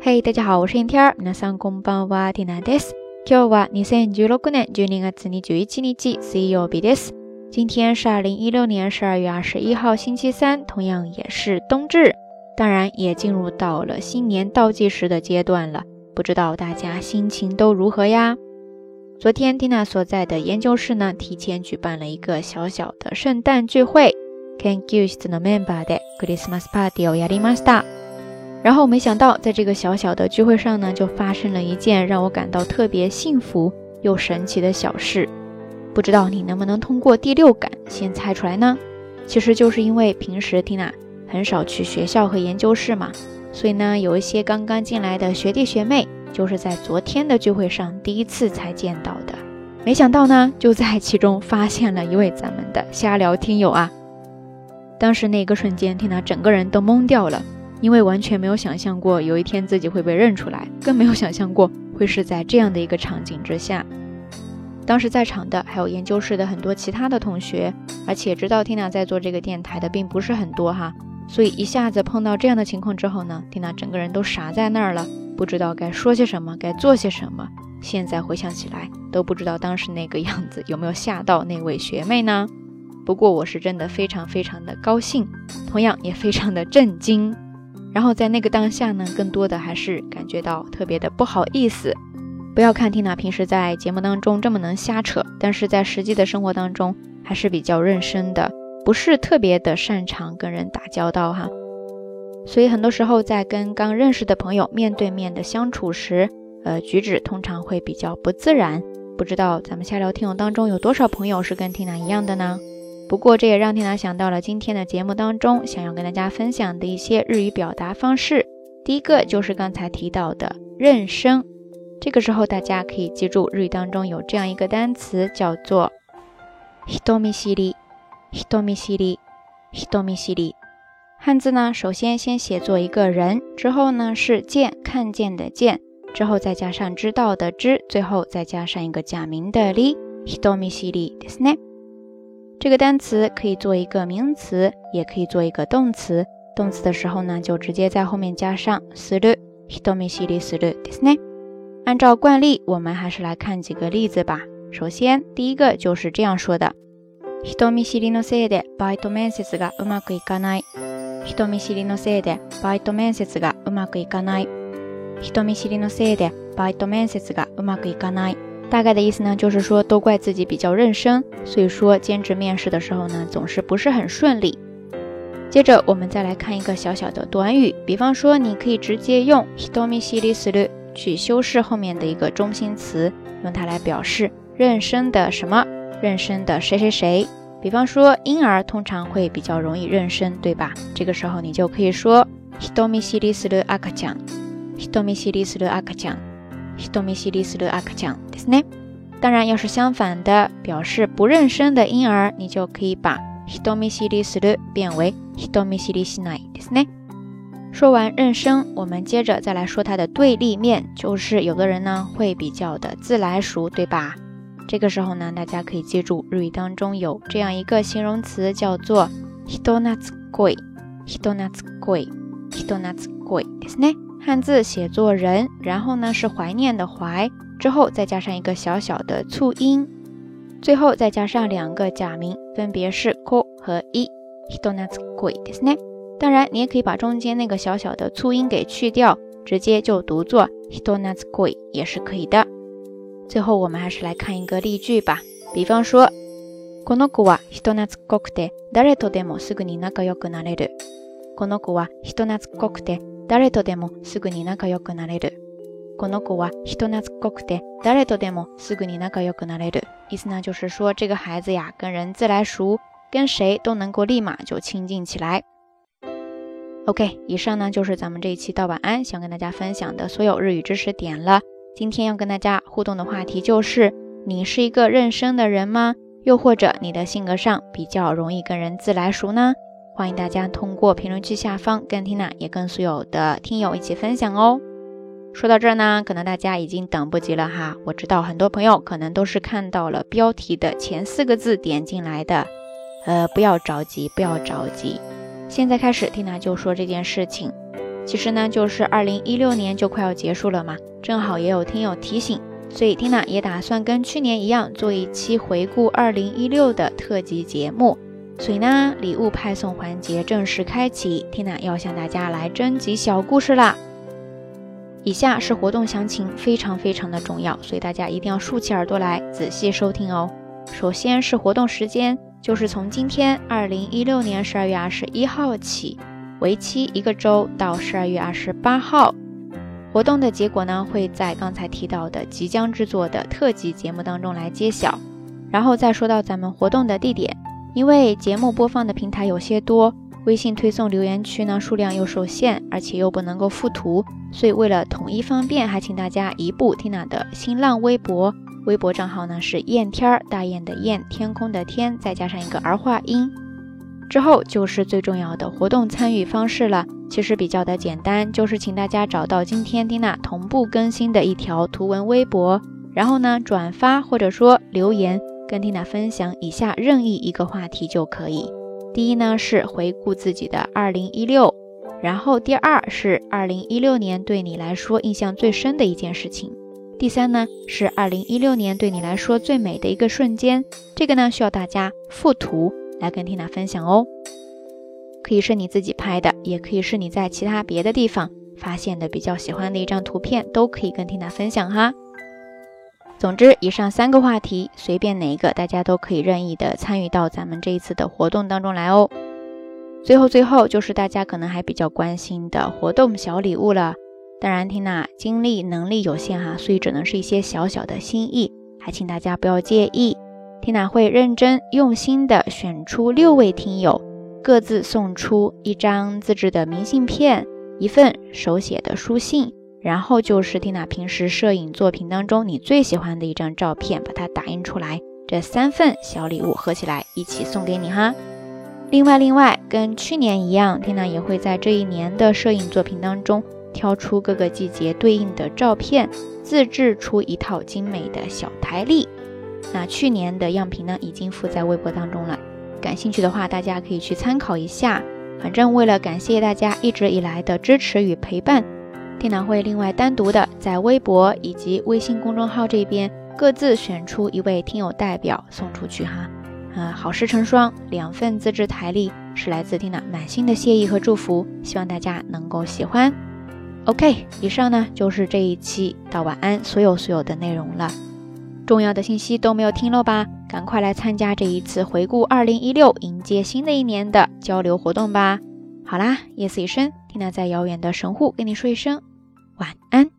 嘿，大家好，我是天儿。皆さんこんばんは、ティナです。今日は二千十六年十二月二十一日、水曜日です。今天是二零一六年十二月二十一号，星期三，同样也是冬至，当然也进入到了新年倒计时的阶段了。不知道大家心情都如何呀？昨天蒂娜所在的研究室呢，提前举办了一个小小的圣诞聚会。研究室のメンバーでクリスマスパーティーをやりました。 然后没想到，在这个小小的聚会上呢，就发生了一件让我感到特别幸福又神奇的小事。不知道你能不能通过第六感先猜出来呢？其实就是因为平时缇娜很少去学校和研究室嘛，所以呢，有一些刚刚进来的学弟学妹，就是在昨天的聚会上第一次才见到的。没想到呢，就在其中发现了一位咱们的瞎聊听友啊。当时那个瞬间，缇娜整个人都懵掉了。因为完全没有想象过有一天自己会被认出来，更没有想象过会是在这样的一个场景之下。当时在场的还有研究室的很多其他的同学，而且知道缇娜在做这个电台的并不是很多哈，所以一下子碰到这样的情况之后呢，缇娜整个人都傻在那儿了，不知道该说些什么，该做些什么。现在回想起来，都不知道当时那个样子有没有吓到那位学妹呢？不过我是真的非常非常的高兴，同样也非常的震惊。然后在那个当下呢，更多的还是感觉到特别的不好意思。不要看缇娜平时在节目当中这么能瞎扯，但是在实际的生活当中还是比较认生的，不是特别的擅长跟人打交道哈。所以很多时候在跟刚认识的朋友面对面的相处时，呃，举止通常会比较不自然。不知道咱们下聊听友当中有多少朋友是跟缇娜一样的呢？不过，这也让缇娜想到了今天的节目当中想要跟大家分享的一些日语表达方式。第一个就是刚才提到的认生，这个时候大家可以记住日语当中有这样一个单词叫做 “hitomi shiri”，“hitomi shiri”，“hitomi shiri”。汉字呢，首先先写作一个人，之后呢是见看见的见，之后再加上知道的知，最后再加上一个假名的り，hitomi shiri ですね。 这个单词可以做一个名词，也可以做一个动词。动词的时候呢，就直接在后面加上する、ひとみしりするですね。按照惯例，我们还是来看几个例子吧。首先，第一个就是这样说的：ひとみしりのせいでバイト面接がうまくいかない。ひとみしりのせいでバイト面接がうまくいかない。ひとみしりのせいでバイト面接がうまくいかない。大概的意思呢，就是说都怪自己比较认生，所以说兼职面试的时候呢，总是不是很顺利。接着我们再来看一个小小的短语，比方说你可以直接用 hitomi s h i r i s u 去修饰后面的一个中心词，用它来表示认生的什么，认生的谁谁谁。比方说婴儿通常会比较容易认生，对吧？这个时候你就可以说 hitomi shiri suru akacha，hitomi shiri suru akacha。hitomi shiri suru akacha ですね。当然，要是相反的，表示不认生的婴儿，你就可以把 hitomi shiri suru 变为 hitomi shiri shinai ですね。说完认生，我们接着再来说它的对立面，就是有的人呢会比较的自来熟，对吧？这个时候呢，大家可以记住日语当中有这样一个形容词叫做 hitonatsukoi，hitonatsukoi，hitonatsukoi ですね。 汉字写作人，然后呢是怀念的怀，之后再加上一个小小的促音，最后再加上两个假名，分别是 ko 和 i。当然，你也可以把中间那个小小的促音给去掉，直接就读作 hitonatskoi 也是可以的。最后，我们还是来看一个例句吧，比方说，この子は人懐っこくて誰とでもすぐに仲良くなれる。この子は人懐っこくて 誰とでもすぐに仲良くなれる。この子は人懐っこくて誰とでもすぐに仲良くなれる。意思呢就是说这个孩子呀跟人自来熟，跟谁都能够立马就亲近起来。OK，以上呢就是咱们这一期到晚安想跟大家分享的所有日语知识点了。今天要跟大家互动的话题就是：你是一个认生的人吗？又或者你的性格上比较容易跟人自来熟呢？ 欢迎大家通过评论区下方跟缇娜也跟所有的听友一起分享哦。说到这儿呢，可能大家已经等不及了哈。我知道很多朋友可能都是看到了标题的前四个字点进来的，呃，不要着急，不要着急。现在开始，缇娜就说这件事情。其实呢，就是二零一六年就快要结束了嘛，正好也有听友提醒，所以 Tina 也打算跟去年一样做一期回顾二零一六的特辑节目。所以呢，礼物派送环节正式开启，Tina 要向大家来征集小故事啦。以下是活动详情，非常非常的重要，所以大家一定要竖起耳朵来仔细收听哦。首先是活动时间，就是从今天二零一六年十二月二十一号起，为期一个周到十二月二十八号。活动的结果呢，会在刚才提到的即将制作的特辑节目当中来揭晓。然后再说到咱们活动的地点，因为节目播放的平台有些多。微信推送留言区呢数量又受限，而且又不能够附图，所以为了统一方便，还请大家移步 Tina 的新浪微博，微博账号呢是燕天儿，大雁的雁，天空的天，再加上一个儿化音。之后就是最重要的活动参与方式了，其实比较的简单，就是请大家找到今天 Tina 同步更新的一条图文微博，然后呢转发或者说留言，跟 Tina 分享以下任意一个话题就可以。第一呢是回顾自己的二零一六，然后第二是二零一六年对你来说印象最深的一件事情，第三呢是二零一六年对你来说最美的一个瞬间。这个呢需要大家附图来跟缇娜分享哦，可以是你自己拍的，也可以是你在其他别的地方发现的比较喜欢的一张图片，都可以跟缇娜分享哈。总之，以上三个话题，随便哪一个，大家都可以任意的参与到咱们这一次的活动当中来哦。最后，最后就是大家可能还比较关心的活动小礼物了。当然，缇娜精力能力有限哈，所以只能是一些小小的心意，还请大家不要介意。缇娜会认真用心的选出六位听友，各自送出一张自制的明信片，一份手写的书信。然后就是蒂娜平时摄影作品当中你最喜欢的一张照片，把它打印出来，这三份小礼物合起来一起送给你哈。另外，另外跟去年一样，蒂娜也会在这一年的摄影作品当中挑出各个季节对应的照片，自制出一套精美的小台历。那去年的样品呢，已经附在微博当中了，感兴趣的话大家可以去参考一下。反正为了感谢大家一直以来的支持与陪伴。电脑会另外单独的在微博以及微信公众号这边各自选出一位听友代表送出去哈，啊，好事成双，两份自制台历是来自听娜满心的谢意和祝福，希望大家能够喜欢。OK，以上呢就是这一期到晚安所有所有的内容了，重要的信息都没有听漏吧？赶快来参加这一次回顾二零一六，迎接新的一年的交流活动吧！好啦，夜色已深，缇娜在遥远的神户跟你说一声。晚安。